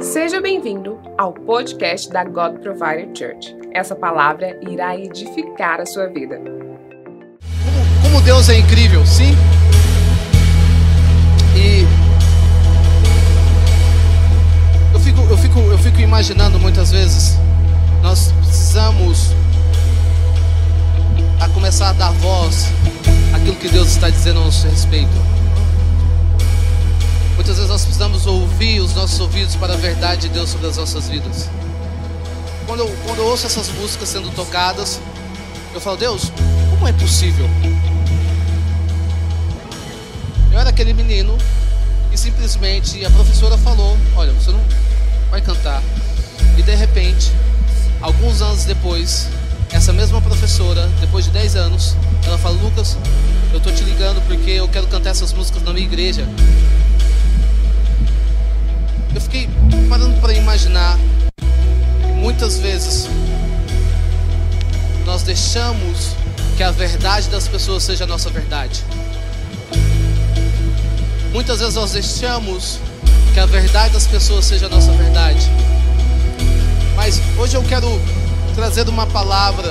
Seja bem-vindo ao podcast da God Provider Church. Essa palavra irá edificar a sua vida. Como, como Deus é incrível, sim? E eu fico, eu fico, eu fico imaginando muitas vezes, nós precisamos a começar a dar voz àquilo que Deus está dizendo a nosso respeito. Muitas vezes nós precisamos ouvir os nossos ouvidos para a verdade de Deus sobre as nossas vidas. Quando eu, quando eu ouço essas músicas sendo tocadas, eu falo, Deus, como é possível? Eu era aquele menino e simplesmente a professora falou: Olha, você não vai cantar. E de repente, alguns anos depois, essa mesma professora, depois de 10 anos, ela fala: Lucas, eu tô te ligando porque eu quero cantar essas músicas na minha igreja. Eu fiquei parando para imaginar que muitas vezes nós deixamos que a verdade das pessoas seja a nossa verdade. Muitas vezes nós deixamos que a verdade das pessoas seja a nossa verdade. Mas hoje eu quero trazer uma palavra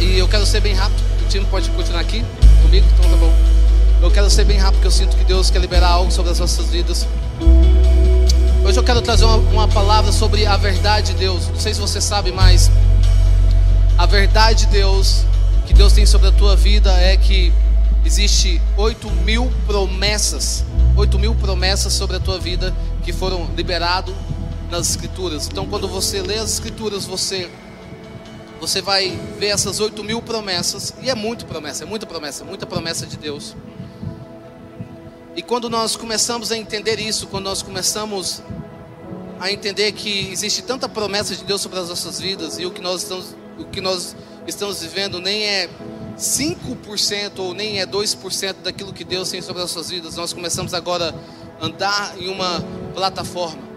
e eu quero ser bem rápido. O time pode continuar aqui comigo? Então tá bom. Eu quero ser bem rápido porque eu sinto que Deus quer liberar algo sobre as nossas vidas. Hoje eu quero trazer uma, uma, palavra sobre a verdade de Deus. Não sei se você sabe, mas a verdade de Deus que Deus tem sobre a tua vida é que existe 8 mil promessas, 8 mil promessas sobre a tua vida que foram liberadas nas escrituras. Então quando você lê as escrituras, você você vai ver essas 8 mil promessas, e é muito promessa, é muita promessa, muita promessa de Deus. E quando nós começamos a entender isso, quando nós começamos a entender que existe tanta promessa de Deus sobre as nossas vidas e o que nós estamos, o que nós estamos vivendo nem é 5% ou nem é 2% daquilo que Deus tem sobre as nossas vidas, nós começamos agora a andar em uma plataforma.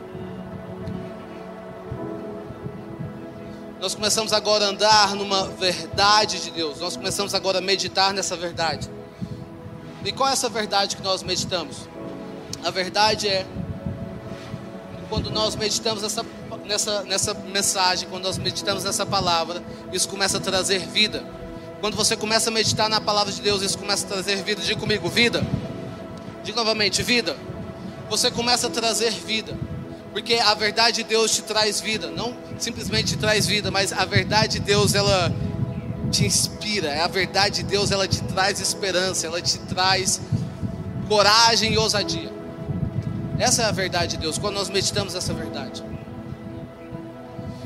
Nós começamos agora a andar numa verdade de Deus. Nós começamos agora a meditar nessa verdade. E qual é essa verdade que nós meditamos? A verdade é quando nós meditamos nessa, nessa, nessa mensagem, quando nós meditamos nessa palavra, isso começa a trazer vida. Quando você começa a meditar na palavra de Deus, isso começa a trazer vida. Diga comigo, vida. Diga novamente, vida. Você começa a trazer vida. Porque a verdade de Deus te traz vida. Não simplesmente te traz vida, mas a verdade de Deus, ela te inspira, a verdade de Deus, ela te traz esperança, ela te traz coragem e ousadia. Essa é a verdade de Deus, quando nós meditamos essa verdade.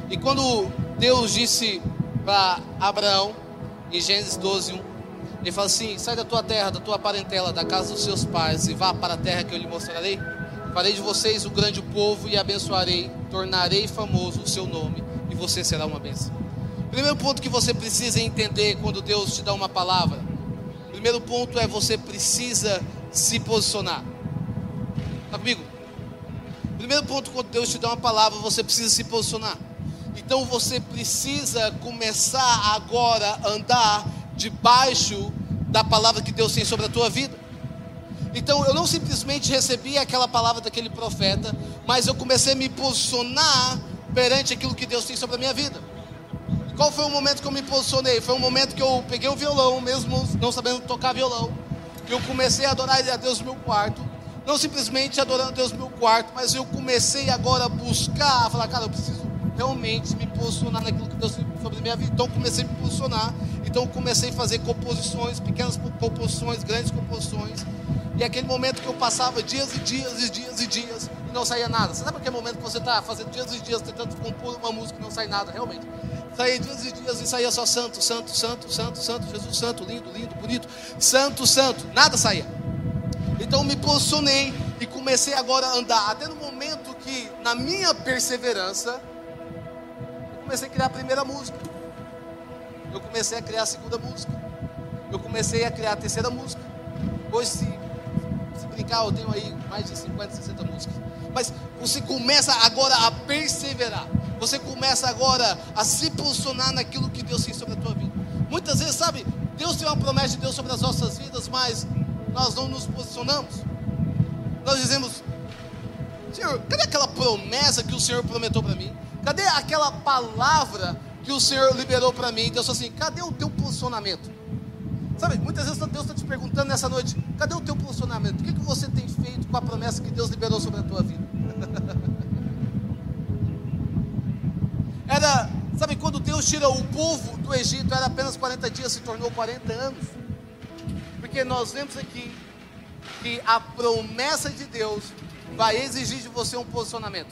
E quando Deus disse para Abraão, em Gênesis 12, 1, ele fala assim: sai da tua terra, da tua parentela, da casa dos seus pais, e vá para a terra que eu lhe mostrarei. Farei de vocês o grande povo e abençoarei, tornarei famoso o seu nome, e você será uma bênção. Primeiro ponto que você precisa entender quando Deus te dá uma palavra. Primeiro ponto é você precisa se posicionar. Está comigo? Primeiro ponto quando Deus te dá uma palavra, você precisa se posicionar. Então você precisa começar agora a andar debaixo da palavra que Deus tem sobre a tua vida. Então eu não simplesmente recebi aquela palavra daquele profeta, mas eu comecei a me posicionar perante aquilo que Deus tem sobre a minha vida. Qual foi o momento que eu me posicionei? Foi um momento que eu peguei o violão, mesmo não sabendo tocar violão, e eu comecei a adorar a Deus no meu quarto. Não simplesmente adorando Deus no meu quarto, mas eu comecei agora a buscar, a falar, cara, eu preciso realmente me posicionar naquilo que Deus tem sobre a minha vida. Então comecei a me posicionar. Então comecei a fazer composições, pequenas composições, grandes composições. E aquele momento que eu passava dias e dias e dias e dias e não saía nada. Você sabe aquele momento que você está fazendo dias e dias tentando compor uma música e não sai nada, realmente? Saía dias e dias e saía só santo, santo, santo, santo, santo, Jesus santo, lindo, lindo, bonito, santo, santo, nada saía. Então me posicionei e comecei agora a andar, até no momento que, na minha perseverança, eu comecei a criar a primeira música, eu comecei a criar a segunda música, eu comecei a criar a terceira música. Hoje, se, se brincar, eu tenho aí mais de 50, 60 músicas. Mas você começa agora a perseverar. Você começa agora a se posicionar naquilo que Deus tem sobre a tua vida. Muitas vezes, sabe, Deus tem uma promessa de Deus sobre as nossas vidas, mas nós não nos posicionamos. Nós dizemos, Senhor, cadê aquela promessa que o Senhor prometeu para mim? Cadê aquela palavra que o Senhor liberou para mim? Deus falou assim: cadê o teu posicionamento? Sabe, muitas vezes Deus está te perguntando nessa noite: cadê o teu posicionamento? O que, que você tem feito com a promessa que Deus liberou sobre a tua vida? Era, sabe, quando Deus tira o povo do Egito, era apenas 40 dias, se tornou 40 anos. Porque nós vemos aqui que a promessa de Deus vai exigir de você um posicionamento.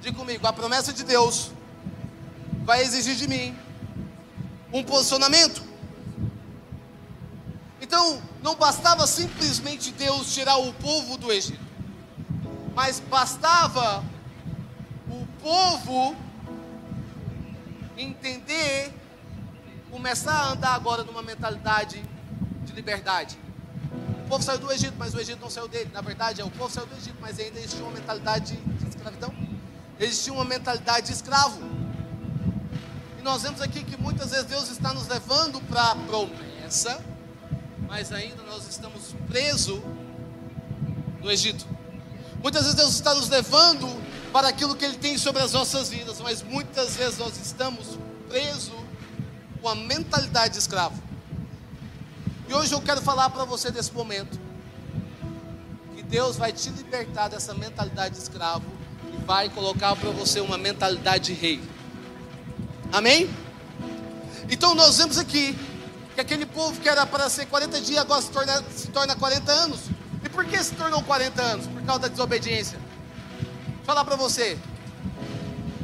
Diga comigo, a promessa de Deus vai exigir de mim um posicionamento. Então, não bastava simplesmente Deus tirar o povo do Egito, mas bastava o povo entender, começar a andar agora numa mentalidade de liberdade. O povo saiu do Egito, mas o Egito não saiu dele. Na verdade, é o povo saiu do Egito, mas ainda existia uma mentalidade de escravidão. Existia uma mentalidade de escravo. E nós vemos aqui que muitas vezes Deus está nos levando para a promessa, mas ainda nós estamos presos no Egito. Muitas vezes Deus está nos levando para aquilo que Ele tem sobre as nossas vidas, mas muitas vezes nós estamos presos com a mentalidade de escravo. E hoje eu quero falar para você desse momento que Deus vai te libertar dessa mentalidade de escravo e vai colocar para você uma mentalidade de rei. Amém? Então nós vemos aqui que aquele povo que era para ser 40 dias agora se torna, se torna 40 anos. E por que se tornou 40 anos? Por causa da desobediência. Vou falar para você.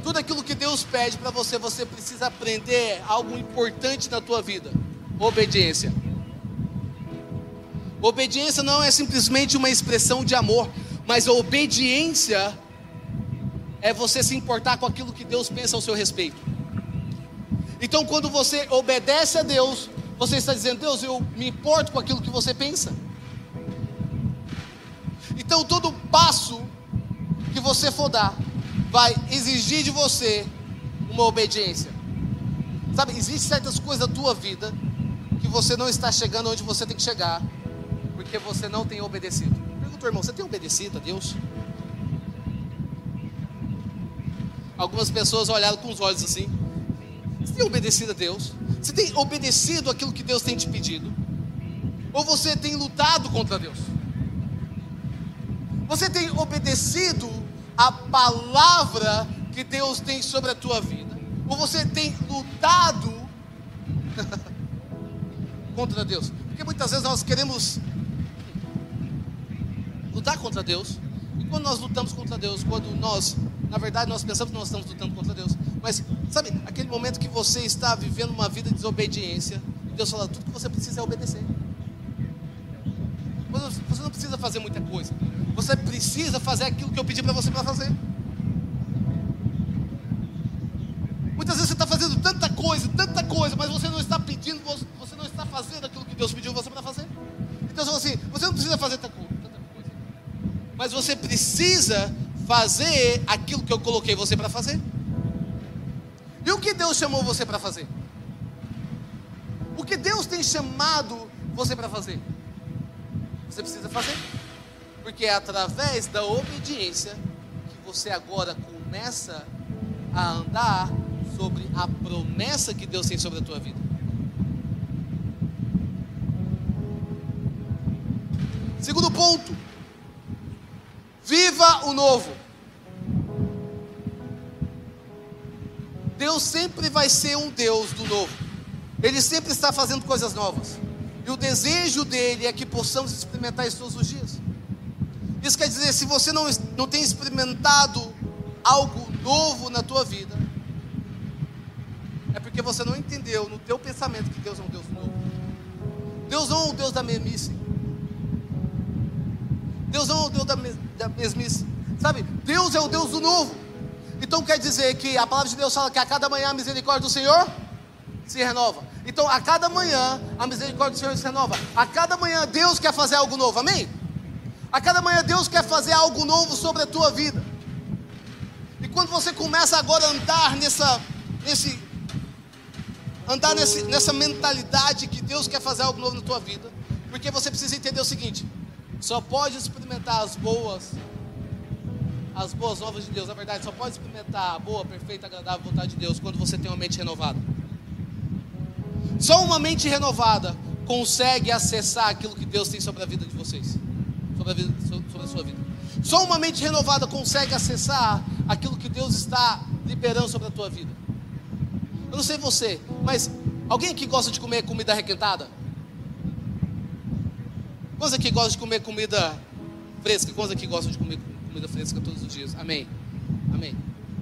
Tudo aquilo que Deus pede para você, você precisa aprender algo importante na tua vida: obediência. Obediência não é simplesmente uma expressão de amor, mas a obediência é você se importar com aquilo que Deus pensa ao seu respeito. Então, quando você obedece a Deus, você está dizendo: Deus, eu me importo com aquilo que você pensa. Então, todo passo que você for dar vai exigir de você uma obediência. Sabe, existem certas coisas da tua vida que você não está chegando onde você tem que chegar, porque você não tem obedecido. Pergunta, irmão, você tem obedecido a Deus? Algumas pessoas olharam com os olhos assim. Você tem obedecido a Deus? Você tem obedecido aquilo que Deus tem te pedido? Ou você tem lutado contra Deus? Você tem obedecido a palavra que Deus tem sobre a tua vida? Ou você tem lutado contra Deus? Porque muitas vezes nós queremos lutar contra Deus. E quando nós lutamos contra Deus, quando nós, na verdade, nós pensamos que nós estamos lutando contra Deus, mas sabe, aquele momento que você está vivendo uma vida de desobediência, Deus fala: tudo que você precisa é obedecer. Você não precisa fazer muita coisa. Você precisa fazer aquilo que eu pedi para você para fazer. Muitas vezes você está fazendo tanta coisa, tanta coisa, mas você não está pedindo, você não está fazendo aquilo que Deus pediu você para fazer. Então, assim, você não precisa fazer tanta coisa, mas você precisa fazer aquilo que eu coloquei você para fazer. E o que Deus chamou você para fazer? O que Deus tem chamado você para fazer? Você precisa fazer. Porque é através da obediência que você agora começa a andar sobre a promessa que Deus tem sobre a tua vida. Segundo ponto, viva o novo. Deus sempre vai ser um Deus do novo. Ele sempre está fazendo coisas novas. E o desejo dele é que possamos experimentar isso todos os dias. Isso quer dizer, se você não, não tem experimentado algo novo na tua vida, é porque você não entendeu no teu pensamento que Deus é um Deus novo. Deus não é o Deus da mesmice. Deus não é o Deus da, da mesmice. Sabe? Deus é o Deus do novo. Então quer dizer que a palavra de Deus fala que a cada manhã a misericórdia do Senhor se renova. Então, a cada manhã, a misericórdia do Senhor se renova. A cada manhã, Deus quer fazer algo novo, amém? A cada manhã, Deus quer fazer algo novo sobre a tua vida. E quando você começa agora a andar nessa, nesse, andar nesse, nessa mentalidade que Deus quer fazer algo novo na tua vida, porque você precisa entender o seguinte: só pode experimentar as boas, as boas novas de Deus. Na verdade, só pode experimentar a boa, perfeita, agradável vontade de Deus quando você tem uma mente renovada. Só uma mente renovada consegue acessar aquilo que Deus tem sobre a vida de vocês, sobre a, vida, sobre a sua vida. Só uma mente renovada consegue acessar aquilo que Deus está liberando sobre a tua vida. Eu não sei você, mas alguém aqui gosta de comer comida requentada? Quantos aqui gostam de comer comida fresca? Quantos aqui gostam de comer comida fresca todos os dias? Amém. Amém.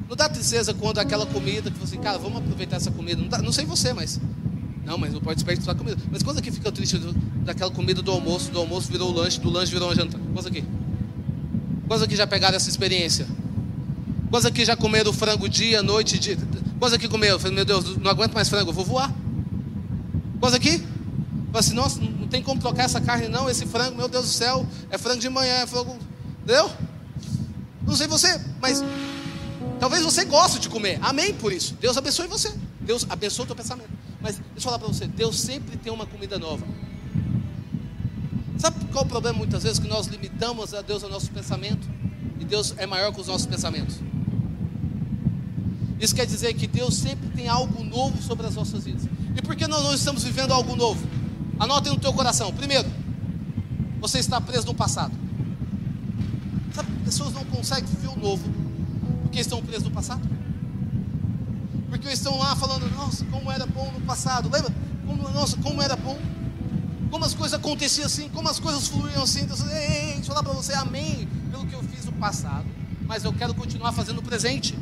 Não dá tristeza quando aquela comida que você, cara, vamos aproveitar essa comida. Não, dá, não sei você, mas. Não, mas não pode desperdiçar comida. Mas quantos aqui fica triste daquela comida do almoço, do almoço virou lanche, do lanche virou janta? Quantos aqui? Quantos aqui já pegaram essa experiência? Quantos aqui já comeram frango dia, noite, dia? Quantos aqui comeram? Meu Deus, não aguento mais frango, eu vou voar. Quantos aqui? Fala assim, nossa, não tem como trocar essa carne, não. Esse frango, meu Deus do céu, é frango de manhã, é frango. Entendeu? Não sei você, mas talvez você goste de comer. Amém por isso. Deus abençoe você. Deus abençoe o teu pensamento. Mas deixa eu falar para você, Deus sempre tem uma comida nova. Sabe qual é o problema muitas vezes? Que nós limitamos a Deus ao nosso pensamento. E Deus é maior que os nossos pensamentos. Isso quer dizer que Deus sempre tem algo novo sobre as nossas vidas. E por que nós não estamos vivendo algo novo? Anotem no teu coração. Primeiro, você está preso no passado. Sabe, pessoas não conseguem viver o novo porque estão presos no passado. Porque estão lá falando, nossa, como era bom no passado. Lembra? Como, nossa, como era bom. Como as coisas aconteciam assim, como as coisas fluíam assim. Deus, ei, ei, deixa eu falar para você, amém, pelo que eu fiz no passado. Mas eu quero continuar fazendo no presente.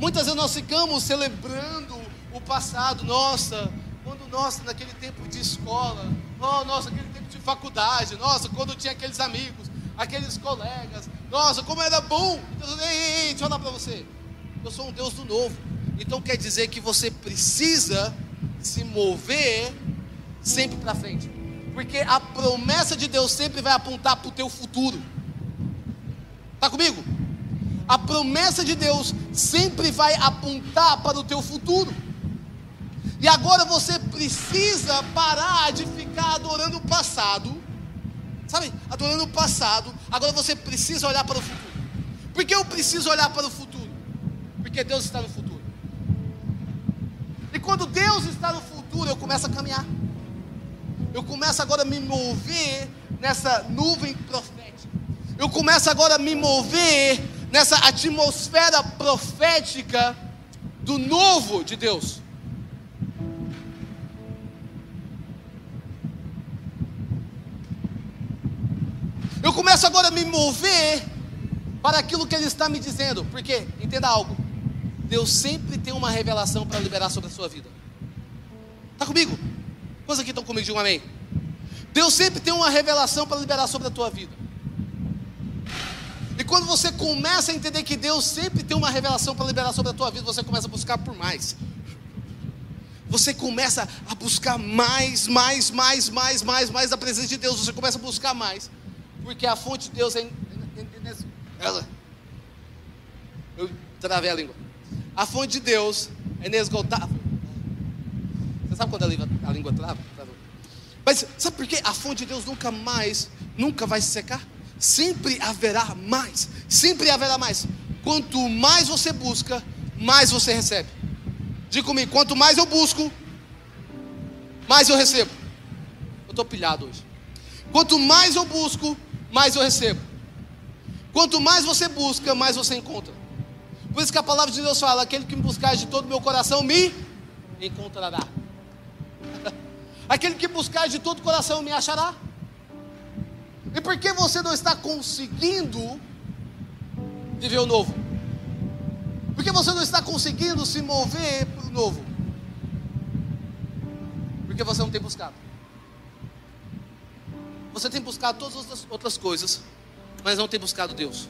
Muitas vezes nós ficamos celebrando o passado, nossa, quando, nossa, naquele tempo de escola, oh, nossa, aquele tempo de faculdade, nossa, quando tinha aqueles amigos, aqueles colegas, nossa, como era bom. Deus, ei, ei, ei, deixa eu falar para você, eu sou um Deus do novo, então quer dizer que você precisa se mover sempre para frente, porque a promessa de Deus sempre vai apontar para o teu futuro. Está comigo? A promessa de Deus sempre vai apontar para o teu futuro. E agora você precisa parar de ficar adorando o passado. Sabe? Adorando o passado. Agora você precisa olhar para o futuro. Por que eu preciso olhar para o futuro? Porque Deus está no futuro. E quando Deus está no futuro, eu começo a caminhar. Eu começo agora a me mover nessa nuvem profética. Eu começo agora a me mover nessa atmosfera profética do novo de Deus. Eu começo agora a me mover para aquilo que Ele está me dizendo. Porque, entenda algo: Deus sempre tem uma revelação para liberar sobre a sua vida. Está comigo? Quantos aqui estão comigo? Um amém. Deus sempre tem uma revelação para liberar sobre a tua vida. E quando você começa a entender que Deus sempre tem uma revelação para liberar sobre a tua vida, você começa a buscar por mais. Você começa a buscar mais, mais, mais, mais, mais, mais da presença de Deus. Você começa a buscar mais. Porque a fonte de Deus é. Ela. Eu travei a língua. A fonte de Deus é inesgotável. Você sabe quando a língua, a língua trava? Mas sabe por quê? A fonte de Deus nunca mais, nunca vai se secar. Sempre haverá mais. Sempre haverá mais. Quanto mais você busca, mais você recebe. Diga comigo, quanto mais eu busco, mais eu recebo. Eu estou pilhado hoje. Quanto mais eu busco, mais eu recebo. Quanto mais você busca, mais você encontra. Por isso que a palavra de Deus fala: aquele que me buscar de todo o meu coração me encontrará. aquele que buscar de todo o coração me achará. E por que você não está conseguindo viver o novo? Por que você não está conseguindo se mover para o novo? Porque você não tem buscado. Você tem buscado todas as outras coisas, mas não tem buscado Deus.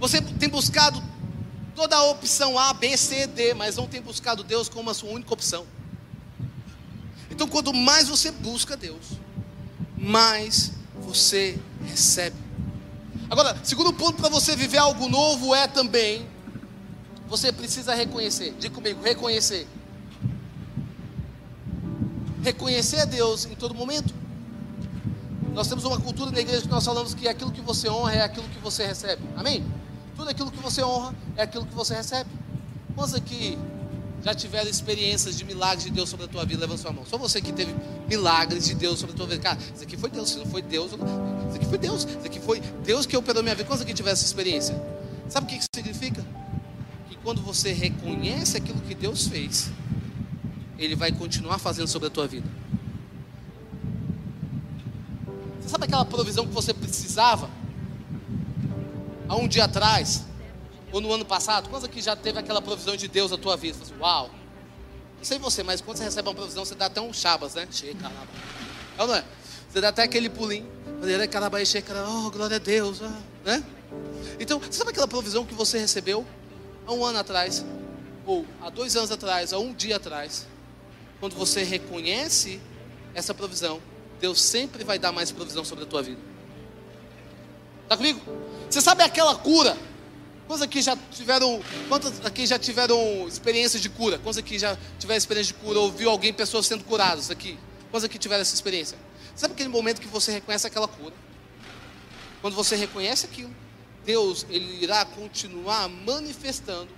Você tem buscado toda a opção A, B, C, D, mas não tem buscado Deus como a sua única opção. Então, quanto mais você busca Deus, mais você recebe. Agora, segundo ponto para você viver algo novo é também você precisa reconhecer. Diga comigo, reconhecer reconhecer a Deus em todo momento. Nós temos uma cultura na igreja que nós falamos que aquilo que você honra é aquilo que você recebe. Amém? Tudo aquilo que você honra é aquilo que você recebe. Quantos aqui já tiveram experiências de milagres de Deus sobre a tua vida? Levanta sua mão. Só você que teve milagres de Deus sobre a tua vida. Cara, isso aqui foi Deus, se não foi Deus, isso aqui foi Deus, isso aqui foi Deus que operou minha vida. Quantos aqui tiveram essa experiência? Sabe o que isso significa? Que quando você reconhece aquilo que Deus fez, Ele vai continuar fazendo sobre a tua vida. Você sabe aquela provisão que você precisava? há um dia atrás, ou no ano passado, quantos aqui já teve aquela provisão de Deus na tua vida? Você Uau! Não sei você, mas quando você recebe uma provisão, você dá até um chabas, né? Chega, caramba. É ou não é? Você dá até aquele pulinho. Oh, glória a Deus. Ah, né? Então, você sabe aquela provisão que você recebeu há um ano atrás? Ou há dois anos atrás, há um dia atrás? Quando você reconhece essa provisão, Deus sempre vai dar mais provisão sobre a tua vida. Está comigo? Você sabe aquela cura? Quantos aqui já tiveram, quantos aqui já tiveram experiência de cura? Quantos aqui já tiveram experiência de cura? Ouviu alguém, pessoas sendo curadas aqui? Quantos aqui tiveram essa experiência? Sabe aquele momento que você reconhece aquela cura? Quando você reconhece aquilo, Deus ele irá continuar manifestando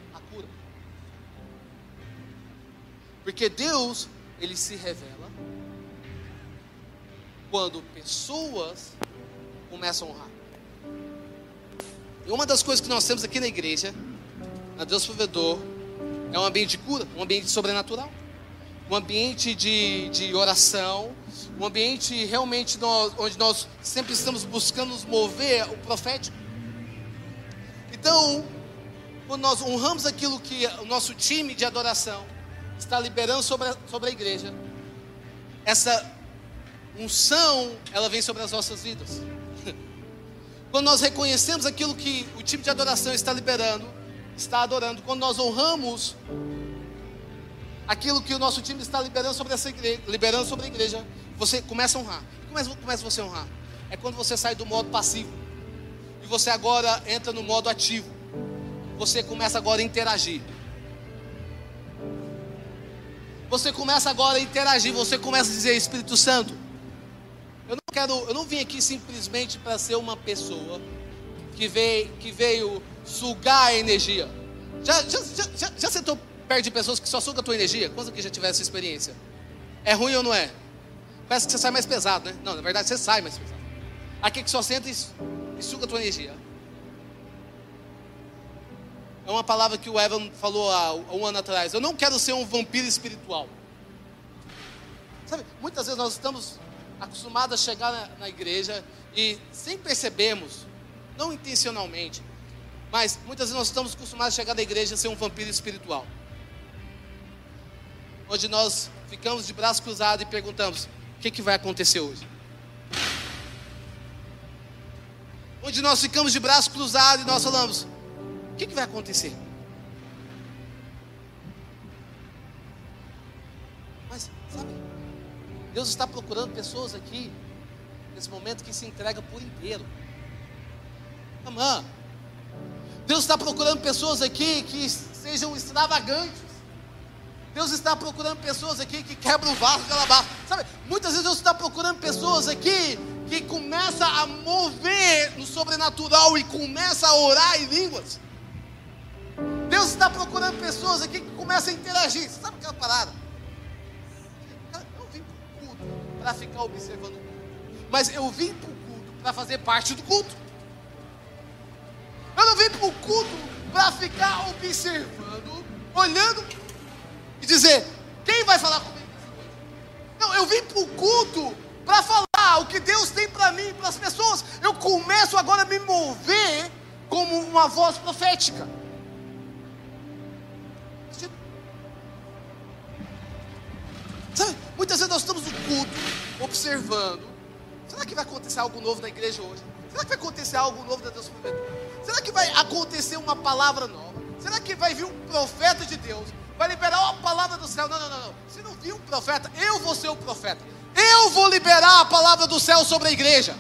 Porque Deus ele se revela quando pessoas começam a honrar. E uma das coisas que nós temos aqui na igreja, na Deus Provedor, é um ambiente de cura, um ambiente sobrenatural, um ambiente de, de oração, um ambiente realmente nós, onde nós sempre estamos buscando nos mover o profético. Então, quando nós honramos aquilo que o nosso time de adoração está liberando sobre a, sobre a igreja, essa unção, ela vem sobre as nossas vidas. Quando nós reconhecemos aquilo que o tipo de adoração está liberando, está adorando, quando nós honramos aquilo que o nosso time está liberando sobre essa igreja, liberando sobre a igreja, você começa a honrar. Como é, começa você a honrar? É quando você sai do modo passivo e você agora entra no modo ativo. Você começa agora a interagir. Você começa agora a interagir, você começa a dizer Espírito Santo, eu não quero, eu não vim aqui simplesmente para ser uma pessoa que veio, que veio sugar a energia. Já, já, já, já sentou perto de pessoas que só sugam a tua energia? Quantos aqui já tiveram essa experiência? É ruim ou não é? Parece que você sai mais pesado, né? Não, na verdade você sai mais pesado. Aqui que só senta e, e suga a tua energia. É uma palavra que o Evan falou há um ano atrás. Eu não quero ser um vampiro espiritual. Sabe, muitas vezes nós estamos acostumados a chegar na, na igreja e sem percebermos, não intencionalmente, mas muitas vezes nós estamos acostumados a chegar na igreja e ser um vampiro espiritual. Onde nós ficamos de braço cruzado e perguntamos: o que, que vai acontecer hoje? Onde nós ficamos de braço cruzado e nós falamos: que, que vai acontecer? Mas, sabe, Deus está procurando pessoas aqui, nesse momento, que se entregam por inteiro. Amã. Deus está procurando pessoas aqui que sejam extravagantes. Deus está procurando pessoas aqui que quebram o vaso de alabar. Sabe, muitas vezes Deus está procurando pessoas aqui que começa a mover no sobrenatural e começa a orar em línguas. Deus está procurando pessoas aqui que começam a interagir. Sabe aquela parada? para ficar observando o culto. Mas eu vim para o culto para fazer parte do culto. Eu não vim para o culto para ficar observando, olhando e dizer: quem vai falar comigo Não, eu vim para o culto para falar o que Deus tem para mim, para as pessoas. Eu começo agora a me mover como uma voz profética. Muitas vezes nós estamos no culto, observando. Será que vai acontecer algo novo na igreja hoje? Será que vai acontecer algo novo da Deus prometeu? Será que vai acontecer uma palavra nova? Será que vai vir um profeta de Deus? Vai liberar uma palavra do céu? Não, não, não, não. Se não vir um profeta, eu vou ser o profeta. Eu vou liberar a palavra do céu sobre a igreja.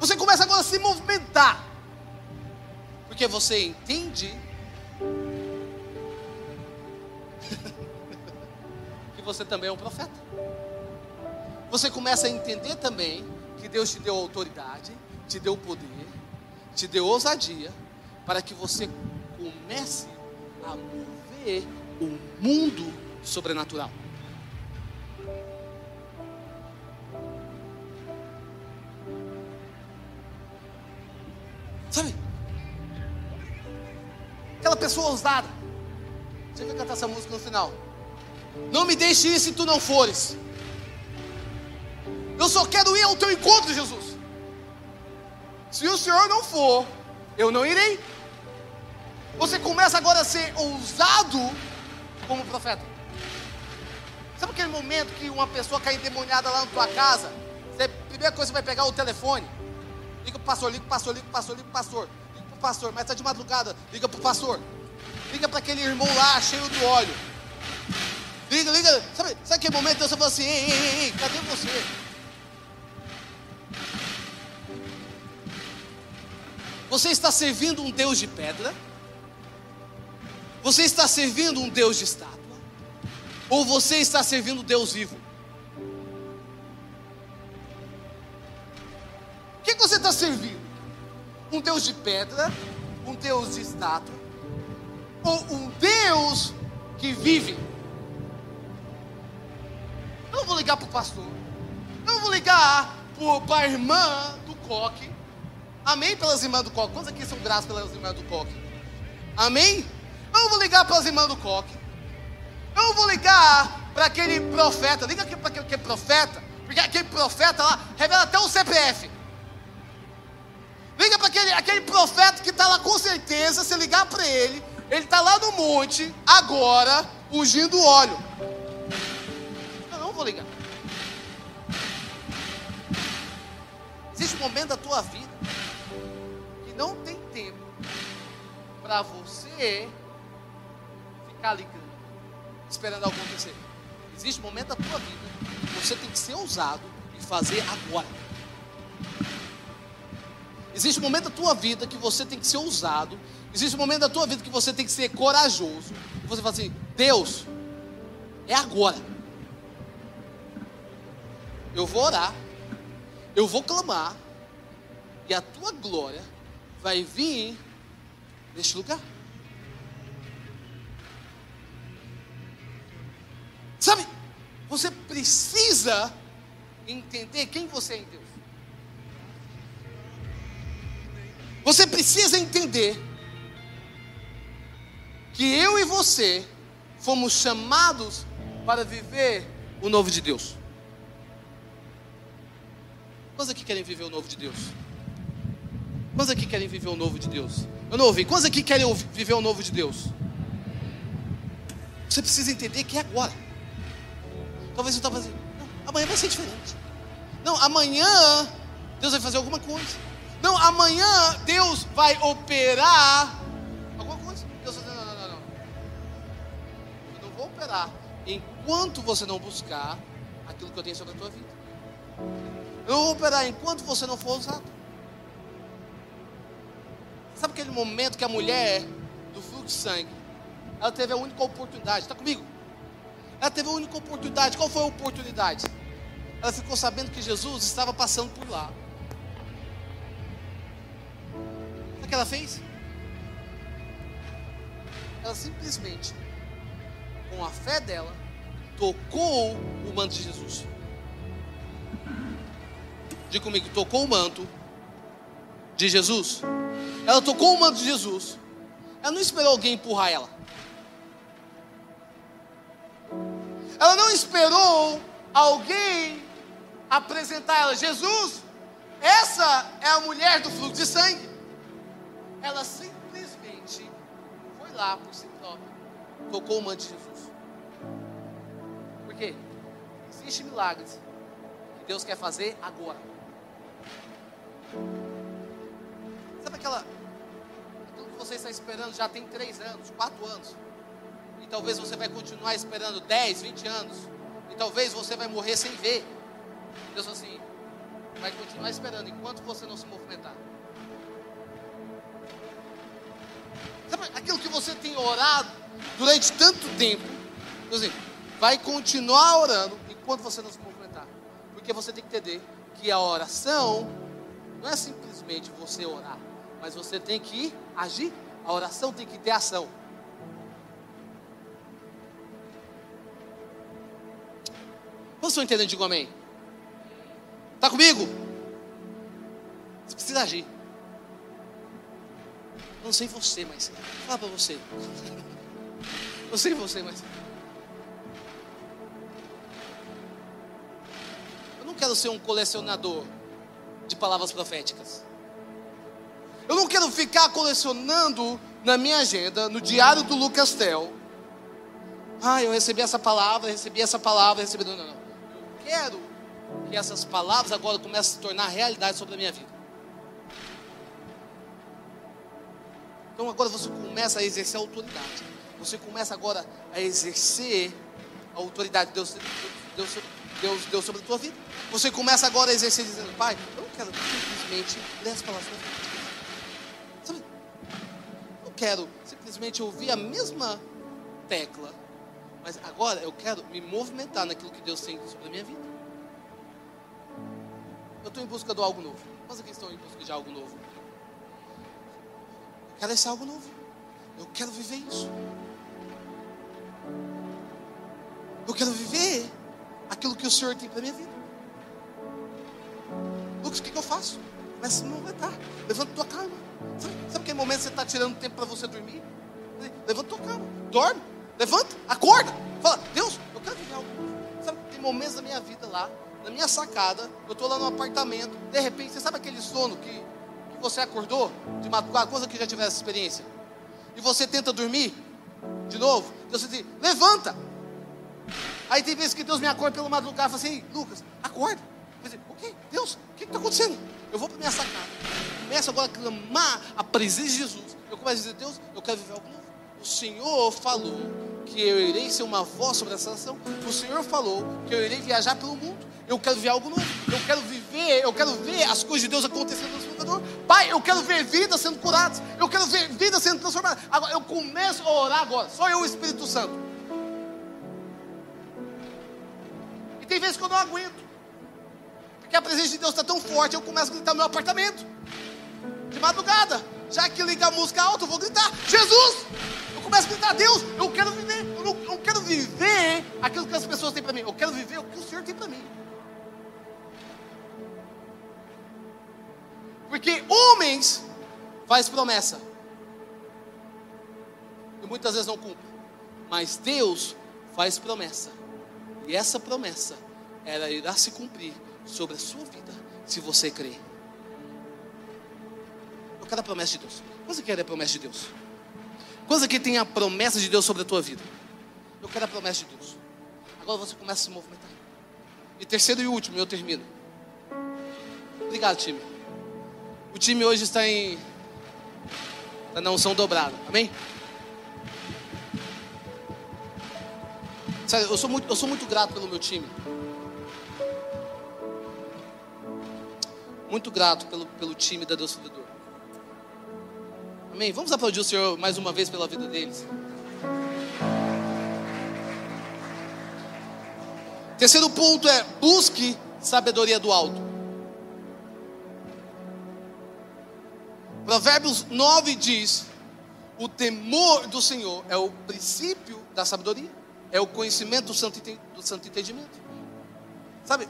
Você começa agora a se movimentar. Porque você entende você também é um profeta. Você começa a entender também que Deus te deu autoridade, te deu poder, te deu ousadia, para que você comece a mover o mundo sobrenatural. Você vai cantar essa música no final. Não me deixe ir se tu não fores. Eu só quero ir ao teu encontro, Jesus. Se o Senhor não for, eu não irei. Você começa agora a ser ousado como profeta. Sabe aquele momento que uma pessoa cai endemoniada lá na tua casa? Você, primeira coisa, você vai pegar o telefone. Liga pro pastor, liga pro pastor, liga pro pastor, liga pro pastor. Liga pro pastor, mas está de madrugada, liga pro pastor. Liga para aquele irmão lá, cheio do óleo. Liga, liga. Sabe, sabe aquele momento que você fala assim, ei, ei, ei, cadê você? Você está servindo um Deus de pedra? Você está servindo um Deus de estátua? Ou você está servindo um Deus vivo? O que você está servindo? Um Deus de pedra? Um Deus de estátua? Ou um Deus que vive? Não vou ligar para o pastor. Não vou ligar para a irmã do coque. Amém pelas irmãs do coque. Quantos aqui são graças pelas irmãs do coque? Amém? Não vou ligar para as irmãs do coque. Não vou ligar para aquele profeta. Liga para aquele, aquele profeta. Porque aquele profeta lá revela até o CPF. Liga para aquele, aquele profeta que está lá com certeza. Se ligar para ele, ele está lá no monte, agora, ungindo óleo. Eu não vou ligar. Existe um momento da tua vida que não tem tempo para você ficar ligando, esperando algo acontecer. Existe um momento da tua vida que você tem que ser ousado e fazer agora. Existe um momento da tua vida que você tem que ser ousado. Existe um momento da tua vida que você tem que ser corajoso. Você fala assim: Deus, é agora. Eu vou orar, eu vou clamar, e a tua glória vai vir neste lugar. Sabe, você precisa entender quem você é em Deus. Você precisa entender que eu e você fomos chamados para viver o novo de Deus. Quantos aqui querem viver o novo de Deus? Quantos aqui querem viver o novo de Deus? Eu não ouvi. Quantos aqui querem viver o novo de Deus? Você precisa entender que é agora. Talvez você está fazendo. Não, amanhã vai ser diferente. Não, amanhã Deus vai fazer alguma coisa. Não, amanhã Deus vai operar Operar enquanto você não buscar aquilo que eu tenho sobre a tua vida. Eu vou operar enquanto você não for usado. Sabe aquele momento que a mulher do fluxo de sangue, ela teve a única oportunidade, está comigo? Ela teve a única oportunidade. Qual foi a oportunidade? Ela ficou sabendo que Jesus estava passando por lá. Sabe o que ela fez? Ela simplesmente, com a fé dela, tocou o manto de Jesus. Diga comigo, tocou o manto de Jesus. Ela tocou o manto de Jesus. Ela não esperou alguém empurrar ela. Ela não esperou alguém apresentar ela. Jesus, essa é a mulher do fluxo de sangue. Ela simplesmente foi lá por si própria. Tocou o manto de Jesus. Por quê? Existem milagres que Deus quer fazer agora. Sabe aquela. Aquilo que você está esperando já tem três anos, quatro anos. E talvez você vai continuar esperando 10, 20 anos. E talvez você vai morrer sem ver. Deus assim, vai continuar esperando enquanto você não se movimentar. Aquilo que você tem orado durante tanto tempo? Deus assim, vai continuar orando enquanto você não se movimentar. Porque você tem que entender que a oração não é simplesmente você orar, mas você tem que agir. A oração tem que ter ação. Vocês estão entendendo? Digo amém. Está comigo? Você precisa agir. Não sei você, mas fala para você. Eu sei você, mas eu não quero ser um colecionador de palavras proféticas. Eu não quero ficar colecionando na minha agenda, no diário do Lucas Tel. Ah, eu recebi essa palavra, recebi essa palavra, recebi. Não, não, não. Eu quero que essas palavras agora comecem a se tornar realidade sobre a minha vida. Então agora você começa a exercer a autoridade. Você começa agora a exercer a autoridade que Deus, Deus, Deus deu sobre a tua vida. Você começa agora a exercer dizendo, Pai, eu não quero simplesmente ler as palavras Sabe? Eu quero simplesmente ouvir a mesma tecla. Mas agora eu quero me movimentar naquilo que Deus tem sobre a minha vida. Eu estou em busca de algo novo. Quantos aqui em busca de algo novo? Quero esse algo novo. Eu quero viver isso. Eu quero viver aquilo que o Senhor tem para minha vida. Lucas, o que, que eu faço? Começa a se movimentar. Levanta tua cama. Sabe, sabe aquele momento que você está tirando tempo para você dormir? Levanta tua cama. Dorme. Levanta. Acorda. Fala, Deus, eu quero viver algo. Sabe, tem momentos da minha vida lá, na minha sacada, eu estou lá no apartamento, de repente, você sabe aquele sono que você acordou de madrugada, coisa que já tivesse essa experiência? E você tenta dormir de novo, Deus diz, levanta. Aí tem vezes que Deus me acorda pelo madrugada e fala assim, Lucas, acorda. Eu dizer, o que? Deus, o que está acontecendo? Eu vou para minha sacada. Começo agora a clamar a presença de Jesus. Eu começo a dizer, Deus, eu quero viver algo novo. O Senhor falou que eu irei ser uma voz sobre essa nação. O Senhor falou que eu irei viajar pelo mundo. Eu quero ver algo novo. Eu quero viver, eu quero ver as coisas de Deus acontecendo no Salvador. Pai, eu quero ver vidas sendo curadas. Eu quero ver vidas sendo transformadas. Agora, eu começo a orar agora. Só eu, o Espírito Santo. E tem vezes que eu não aguento. Porque a presença de Deus está tão forte, eu começo a gritar no meu apartamento. De madrugada. Já que liga a música alta, eu vou gritar: Jesus! Eu começo a gritar: Deus, eu quero viver. Eu não, eu quero viver aquilo que as pessoas têm para mim. Eu quero viver o que o Senhor tem para mim. Porque homens faz promessa. E muitas vezes não cumpre. Mas Deus faz promessa. E essa promessa ela irá se cumprir sobre a sua vida, se você crer. Eu quero a promessa de Deus. Quantos quer a promessa de Deus? Quantos aqui tem a promessa de Deus sobre a tua vida? Eu quero a promessa de Deus. Agora você começa a se movimentar. E terceiro e último, eu termino. Obrigado, time. O time hoje está em. Na unção dobrada. Amém? Sério, eu sou muito, eu sou muito grato pelo meu time. Muito grato pelo, pelo time da Deus Sofredor. Amém? Vamos aplaudir o Senhor mais uma vez pela vida deles. Terceiro ponto é busque sabedoria do alto. Provérbios 9 diz: o temor do Senhor é o princípio da sabedoria, é o conhecimento do santo, entendimento. Sabe,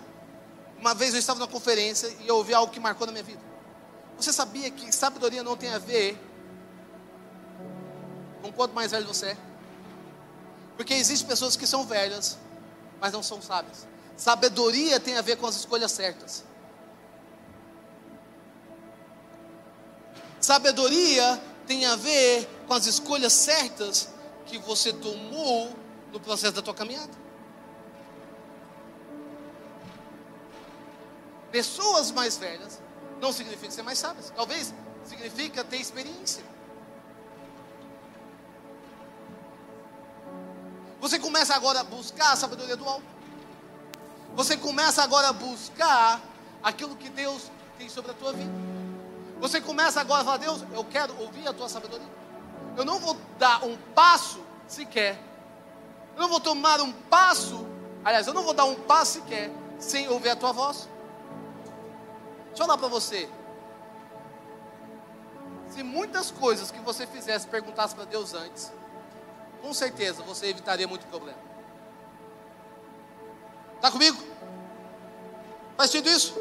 uma vez eu estava numa conferência e eu ouvi algo que marcou na minha vida. Você sabia que sabedoria não tem a ver com quanto mais velho você é? Porque existem pessoas que são velhas, mas não são sábias. Sabedoria tem a ver com as escolhas certas. Sabedoria tem a ver com as escolhas certas que você tomou no processo da tua caminhada. Pessoas mais velhas não significa ser mais sábias. Talvez significa ter experiência. Você começa agora a buscar a sabedoria do alto. Você começa agora a buscar aquilo que Deus tem sobre a tua vida. Você começa agora a falar, Deus, eu quero ouvir a tua sabedoria. Eu não vou dar um passo sequer Eu não vou tomar um passo, aliás, eu não vou dar um passo sequer sem ouvir a tua voz. Deixa eu falar para você. Se muitas coisas que você fizesse perguntasse para Deus antes, com certeza você evitaria muito problema. Está comigo? Faz sentido isso?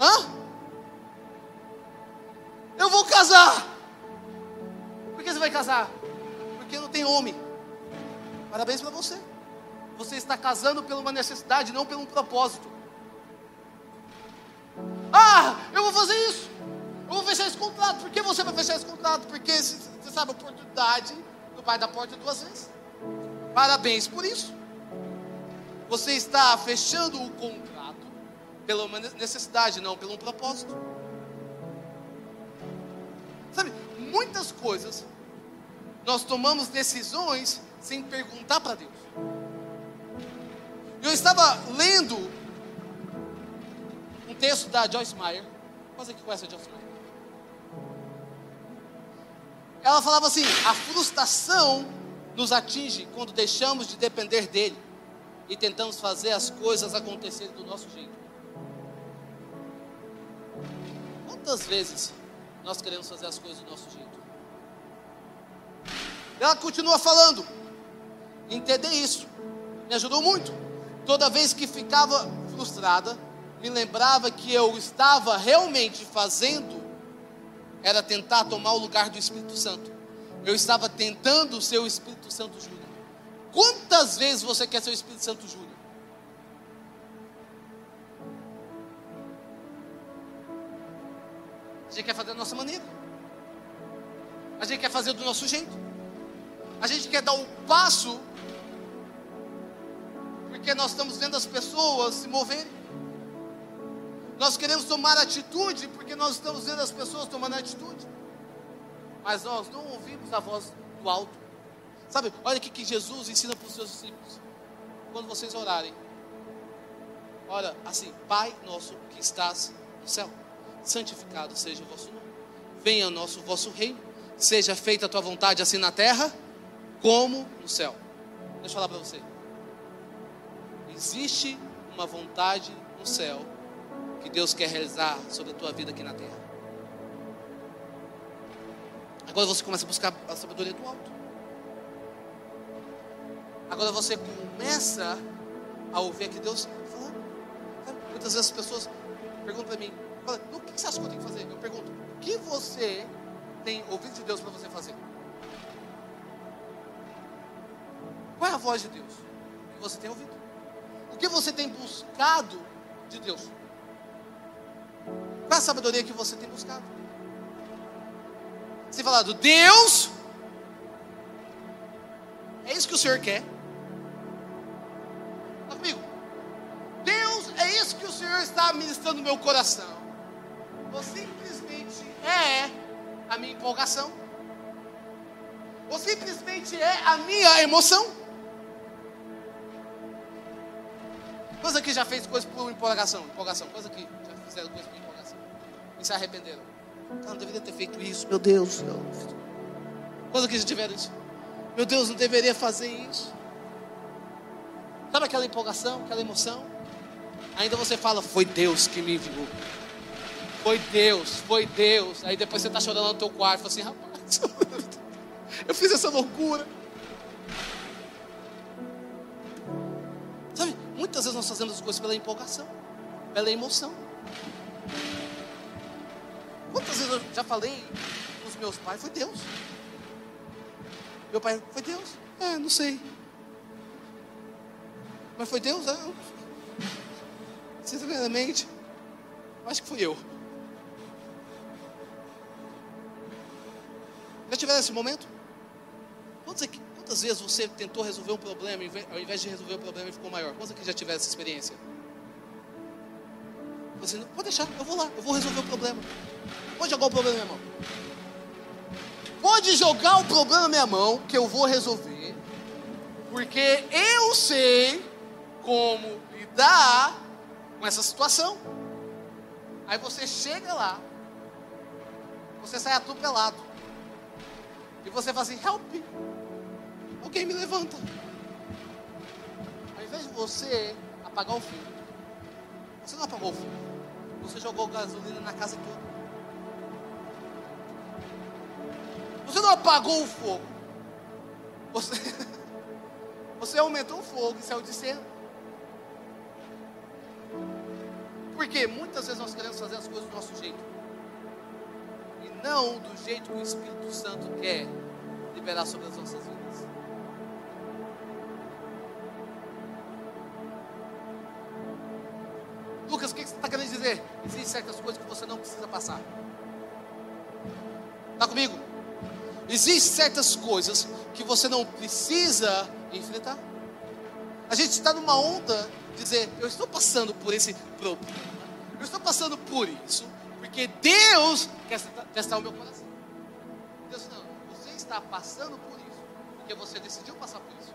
Hã? Eu vou casar. Por que você vai casar? Porque não tem homem. Parabéns para você. Você está casando por uma necessidade, não por um propósito. Ah, eu vou fazer isso. Eu vou fechar esse contrato. Por que você vai fechar esse contrato? Porque você sabe a oportunidade do pai da porta duas vezes. Parabéns por isso. Você está fechando o contrato pela uma necessidade, não pelo um propósito. Sabe, muitas coisas nós tomamos decisões sem perguntar para Deus. Eu estava lendo um texto da Joyce Meyer. Quase que conhece a Joyce Meyer? Ela falava assim: a frustração nos atinge quando deixamos de depender dele e tentamos fazer as coisas acontecerem do nosso jeito. Quantas vezes nós queremos fazer as coisas do nosso jeito? Ela continua falando. Entender isso me ajudou muito. Toda vez que ficava frustrada, me lembrava que eu estava realmente fazendo era tentar tomar o lugar do Espírito Santo. Eu estava tentando ser o Espírito Santo Júnior. Quantas vezes você quer ser o Espírito Santo Júnior? A gente quer fazer da nossa maneira. A gente quer fazer do nosso jeito. A gente quer dar o passo porque nós estamos vendo as pessoas se moverem. Nós queremos tomar atitude porque nós estamos vendo as pessoas tomando atitude. Mas nós não ouvimos a voz do alto. Sabe, olha o que Jesus ensina para os seus discípulos. Quando vocês orarem, ora assim: Pai nosso que estás no céu, santificado seja o vosso nome. Venha o nosso vosso reino. Seja feita a tua vontade assim na terra como no céu. Deixa eu falar para você. Existe uma vontade no céu que Deus quer realizar sobre a tua vida aqui na terra. Agora você começa a buscar a sabedoria do alto. Agora você começa a ouvir aqui Deus falando. Muitas vezes as pessoas perguntam para mim, fala, o que você acha que eu tenho que fazer? Eu pergunto, o que você tem ouvido de Deus para você fazer? Qual é a voz de Deus que você tem ouvido? O que você tem buscado de Deus? Qual é a sabedoria que você tem buscado? Você falado, Deus, é isso que o Senhor quer. Está comigo? Deus, é isso que o Senhor está ministrando no meu coração. Ou simplesmente é a minha empolgação? Ou simplesmente é a minha emoção? Coisa que já fez coisa por empolgação, empolgação, coisa que já fizeram coisa por empolgação e se arrependeram. Cara, não deveria ter feito isso, meu Deus. Quando que já tiveram isso? Meu Deus, não deveria fazer isso. Sabe aquela empolgação, aquela emoção? Ainda você fala, foi Deus que me enviou. Foi Deus, foi Deus. Aí depois você está chorando no teu quarto, fala assim, rapaz, eu fiz essa loucura. Sabe, muitas vezes nós fazemos as coisas pela empolgação, pela emoção. Quantas vezes eu já falei com os meus pais? Foi Deus. Meu pai, foi Deus? É, não sei. Mas foi Deus? É. Sinceramente, acho que fui eu. Já tiveram esse momento? Quantas, quantas vezes você tentou resolver um problema, ao invés de resolver o problema, ele ficou maior? Quantas que já tiveram essa experiência? Você não, pode deixar, eu vou lá, eu vou resolver o problema. Pode jogar o problema na minha mão. Pode jogar o problema na minha mão, que eu vou resolver. Porque eu sei como lidar com essa situação. Aí você chega lá, você sai atropelado. E você fala assim, help alguém me levanta. Ao invés de você apagar o fogo, você não apagou o fogo, você jogou gasolina na casa toda. Você não apagou o fogo, você, você aumentou o fogo e saiu de cena. Porque muitas vezes nós queremos fazer as coisas do nosso jeito. Não do jeito que o Espírito Santo quer liberar sobre as nossas vidas. Lucas, o que você está querendo dizer? Existem certas coisas que você não precisa passar. Está comigo? Existem certas coisas que você não precisa enfrentar. A gente está numa onda de dizer, eu estou passando por esse problema. Eu estou passando por isso, porque Deus quer testar o meu coração. Deus não, você está passando por isso, porque você decidiu passar por isso.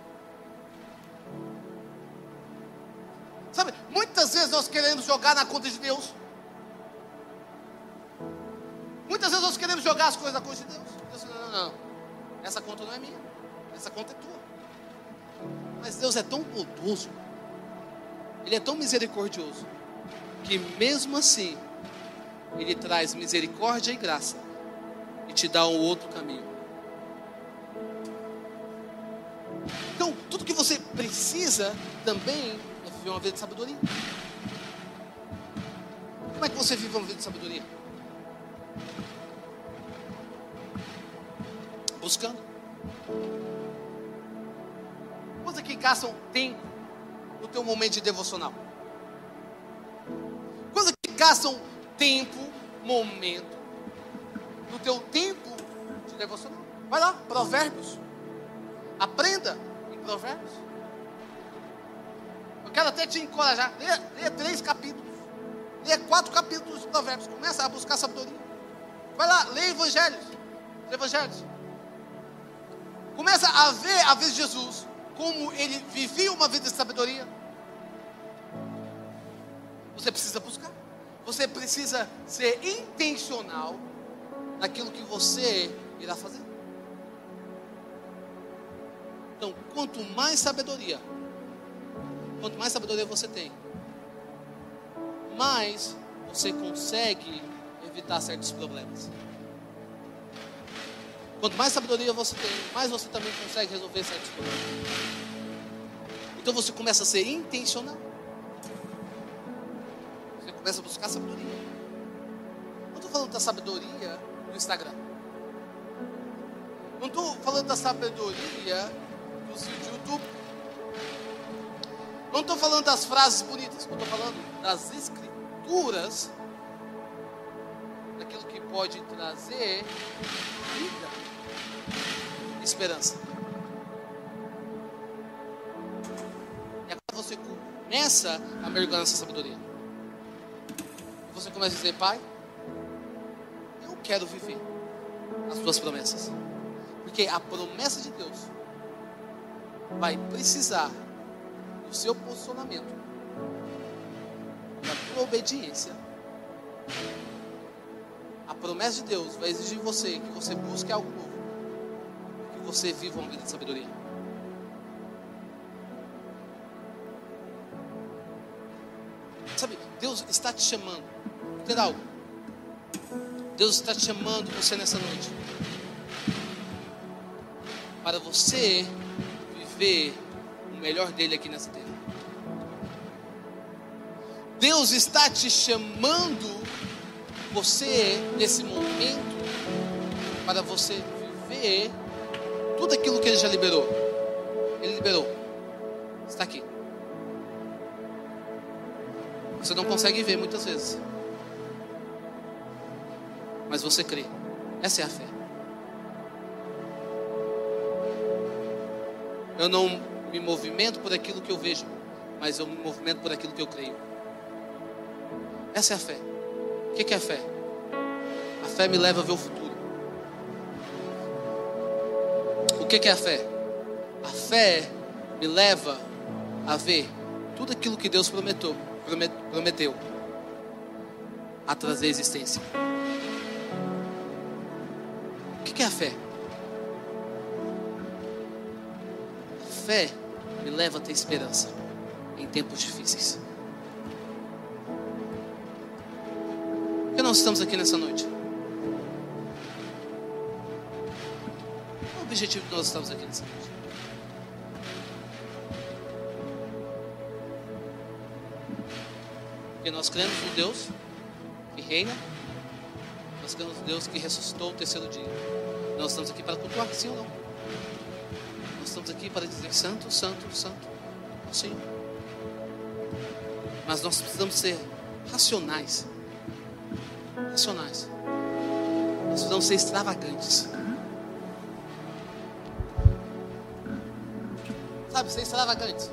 Sabe, muitas vezes nós queremos jogar na conta de Deus. Muitas vezes nós queremos jogar as coisas na conta de Deus. Deus não, não, não. Essa conta não é minha. Essa conta é tua. Mas Deus é tão bondoso. Ele é tão misericordioso. Que mesmo assim, Ele traz misericórdia e graça. E te dá um outro caminho. Então, tudo que você precisa também é viver uma vida de sabedoria. Como é que você vive uma vida de sabedoria? Buscando. Quantos aqui gastam tempo no teu momento de devocional? Quantos aqui gastam tempo, momento, no teu tempo de devocional? Vai lá, provérbios. Aprenda em provérbios. Eu quero até te encorajar. Leia, três capítulos. Leia quatro capítulos de provérbios. Começa a buscar sabedoria. Vai lá, leia evangelhos. Os evangelhos. Começa a ver a vida de Jesus. Como ele vivia uma vida de sabedoria. Você precisa buscar. Você precisa ser intencional naquilo que você irá fazer. Então, quanto mais sabedoria, quanto mais sabedoria você tem, mais você consegue evitar certos problemas. Quanto mais sabedoria você tem, mais você também consegue resolver certos problemas. Então você começa a ser intencional. Começa a buscar sabedoria. Não estou falando da sabedoria no Instagram. Não estou falando da sabedoria dos vídeos do YouTube. Não estou falando das frases bonitas. Estou falando das escrituras. Daquilo que pode trazer vida, esperança. E agora você começa a mergulhar nessa sabedoria. Você começa a dizer, Pai, eu quero viver as tuas promessas. Porque a promessa de Deus vai precisar do seu posicionamento, da tua obediência. A promessa de Deus vai exigir de você que você busque algo novo, que você viva uma vida de sabedoria. Sabe, Deus está te chamando. Entenda algo. Deus está te chamando você nessa noite. Para você viver o melhor dele aqui nessa terra. Deus está te chamando você nesse momento para você viver tudo aquilo que ele já liberou. Ele liberou. Está aqui. Você não consegue ver muitas vezes. Mas você crê. Essa é a fé. Eu não me movimento por aquilo que eu vejo, mas eu me movimento por aquilo que eu creio. Essa é a fé. O que é a fé? A fé me leva a ver o futuro. O que é a fé? A fé me leva a ver tudo aquilo que Deus prometeu, prometeu a trazer existência. Que é a fé? fé me leva a ter esperança em tempos difíceis. Por que nós estamos aqui nessa noite? Qual o objetivo de nós estamos aqui nessa noite? Porque nós cremos no Deus que reina, nós cremos no Deus que ressuscitou o terceiro dia. Nós estamos aqui para cultuar, sim ou não? Nós estamos aqui para dizer santo, santo, santo, sim. Mas nós precisamos ser racionais. Racionais. Nós precisamos ser extravagantes. Sabe, ser extravagantes.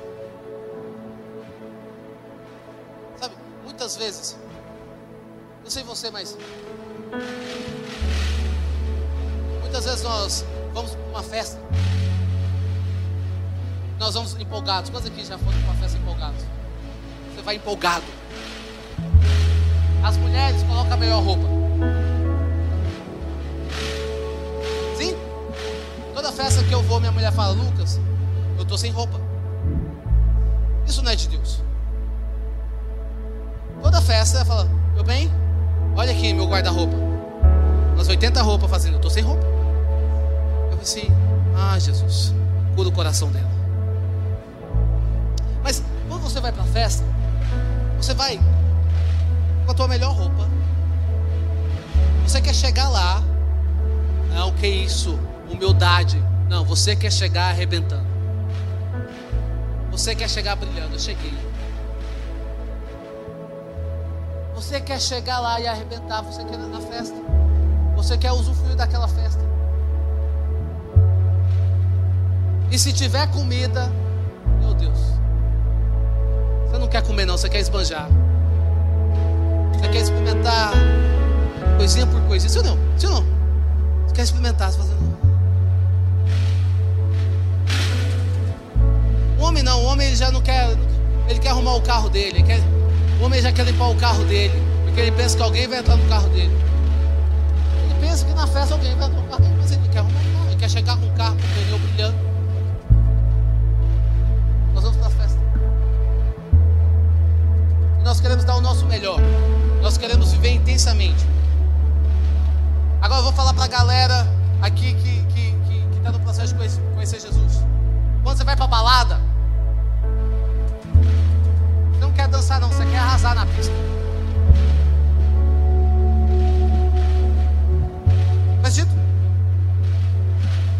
Sabe, muitas vezes, não sei você, mas muitas vezes nós vamos para uma festa. Nós vamos empolgados. Quantos aqui já foram para uma festa empolgados? Você vai empolgado. As mulheres colocam a melhor roupa. Sim? Toda festa que eu vou, minha mulher fala, Lucas, eu estou sem roupa. Isso não é de Deus. Toda festa ela fala, meu bem, olha aqui meu guarda-roupa. Umas 80 roupas fazendo, eu estou sem roupa. Assim, ah Jesus, cura o coração dela. Mas quando você vai para a festa, você vai com a tua melhor roupa. Você quer chegar lá. Não, que isso? Humildade. Não, você quer chegar arrebentando. Você quer chegar brilhando. Eu cheguei. Você quer chegar lá e arrebentar. Você quer na festa. Você quer usufruir daquela festa. E se tiver comida, meu Deus. Você não quer comer, não. Você quer esbanjar. Você quer experimentar coisinha por coisinha. Sim não? Sim não? Você quer experimentar, você fazendo. O homem não, o homem já não quer. Ele quer arrumar o carro dele. Quer, o homem já quer limpar o carro dele. Porque ele pensa que alguém vai entrar no carro dele. Ele pensa que na festa alguém vai entrar no carro dele, mas ele não quer arrumar o carro. Ele quer chegar com o carro com o pneu brilhando. Vamos para a festa. Nós queremos dar o nosso melhor. Nós queremos viver intensamente. Agora eu vou falar para a galera aqui que está que, que, que tá no processo de conhecer, conhecer Jesus. Quando você vai para balada, não quer dançar não, você quer arrasar na pista. Sentido?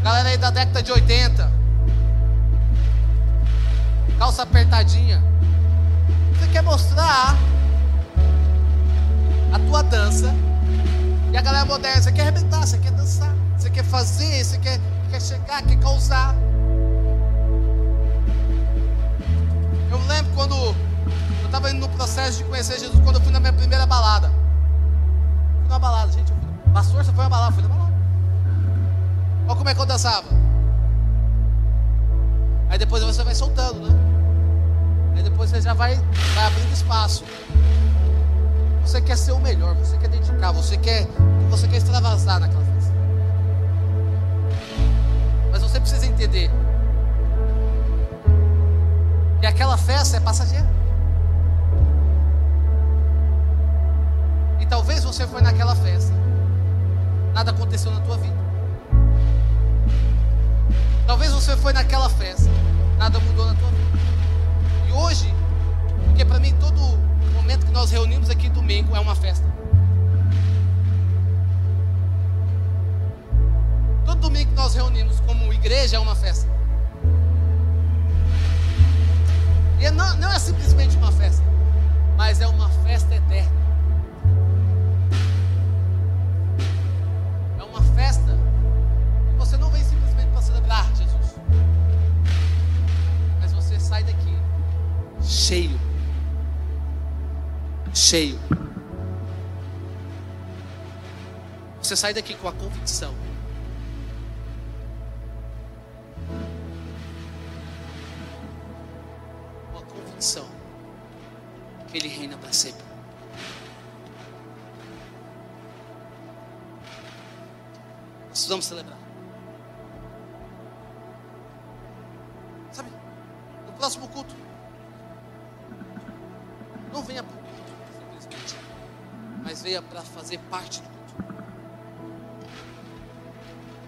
Galera aí da década de 80, calça apertadinha. Você quer mostrar a tua dança. E a galera moderna, você quer arrebentar, você quer dançar, você quer fazer, você quer, quer chegar, quer causar. Eu lembro quando eu estava indo no processo de conhecer Jesus, quando eu fui na minha primeira balada. Fui numa balada, gente. Eu fui, pastor, você foi na balada? Fui na balada. Olha como é que eu dançava. Aí depois você vai soltando, né? Aí depois você já vai, vai abrindo espaço. Você quer ser o melhor, você quer dedicar, você quer, você quer extravasar naquela festa. Mas você precisa entender que aquela festa é passageira. E talvez você foi naquela festa, nada aconteceu na tua vida. Talvez você foi naquela festa, nada mudou na tua vida. E hoje, porque para mim todo momento que nós reunimos aqui domingo é uma festa. Todo domingo que nós reunimos como igreja é uma festa. E não, não é simplesmente uma festa, mas é uma festa eterna. Cheio cheio. Você sai daqui com a convicção. Com a convicção que Ele reina para sempre. Precisamos celebrar. Venha para fazer parte do culto.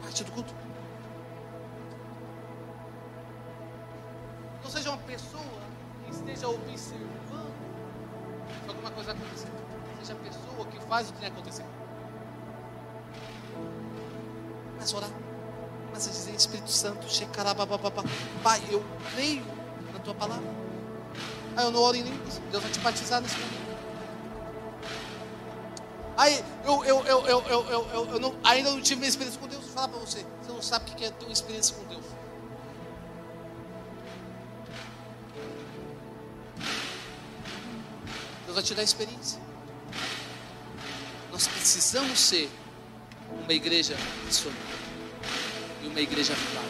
Parte do culto. Não seja uma pessoa que esteja observando se alguma coisa acontecer. Seja a pessoa que faz o que tem acontecer. Começa a orar. Começa a dizer, Espírito Santo, xecarabababá. Pai, eu creio na tua palavra. Aí eu não oro em línguas. Deus vai te batizar nesse momento. Aí eu, eu, eu, eu, eu, eu, eu, eu não, ainda não tive minha experiência com Deus. Vou falar para você. Você não sabe o que é ter uma experiência com Deus. Deus vai te dar experiência. Nós precisamos ser uma igreja missionária e uma igreja avivada.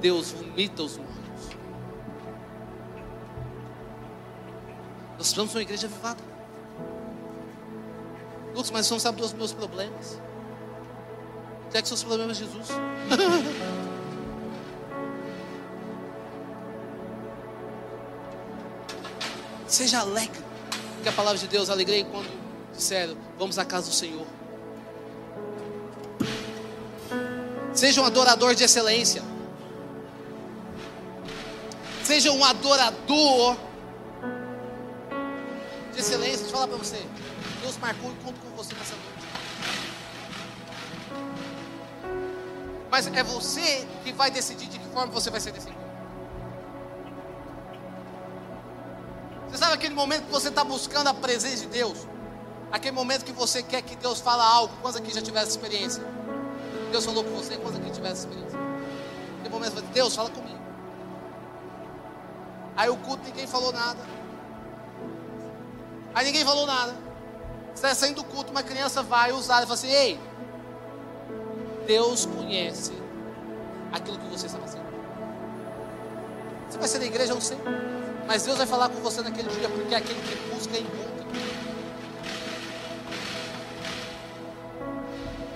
Deus vomita os mortos. Precisamos ser uma igreja avivada. Lucas, mas você não sabe dos meus problemas. Que que são os problemas de Jesus? Seja alegre. Porque a palavra de Deus, alegrei quando disseram: Vamos à casa do Senhor. Seja um adorador de excelência. Seja um adorador falar para você. Deus marcou um encontro com você nessa noite. Mas é você que vai decidir de que forma você vai ser encontro. Você sabe aquele momento que você está buscando a presença de Deus? Aquele momento que você quer que Deus fale algo. Quantos aqui já tiveram experiência? Deus falou com você, quantos aqui tiveram experiência? Aquele momento você Deus, fala comigo. Aí o culto ninguém falou nada. Aí ninguém falou nada. Você está saindo do culto, uma criança vai usar e fala assim: Ei, Deus conhece aquilo que você está fazendo. Você vai ser da igreja, eu não sei. Mas Deus vai falar com você naquele dia, porque é aquele que busca encontra.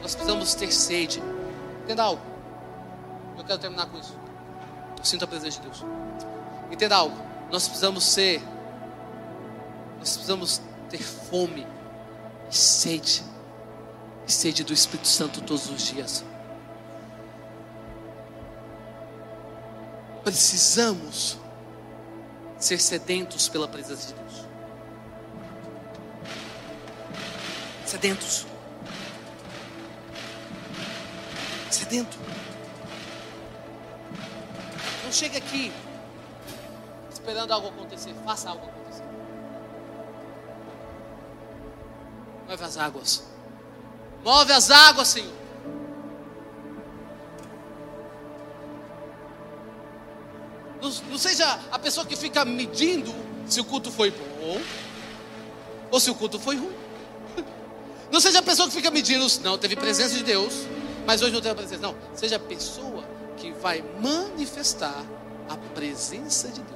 Nós precisamos ter sede. Entenda algo. Eu quero terminar com isso. Eu sinto a presença de Deus. Entenda algo. Nós precisamos ser. Nós precisamos ter fome e sede. E sede do Espírito Santo todos os dias. Precisamos ser sedentos pela presença de Deus. Sedentos. Sedento. Não chegue aqui esperando algo acontecer. Faça algo acontecer. Move as águas. Move as águas, Senhor. Não, não seja a pessoa que fica medindo se o culto foi bom ou se o culto foi ruim. Não seja a pessoa que fica medindo, não, teve presença de Deus, mas hoje não teve a presença. Não, seja a pessoa que vai manifestar a presença de Deus.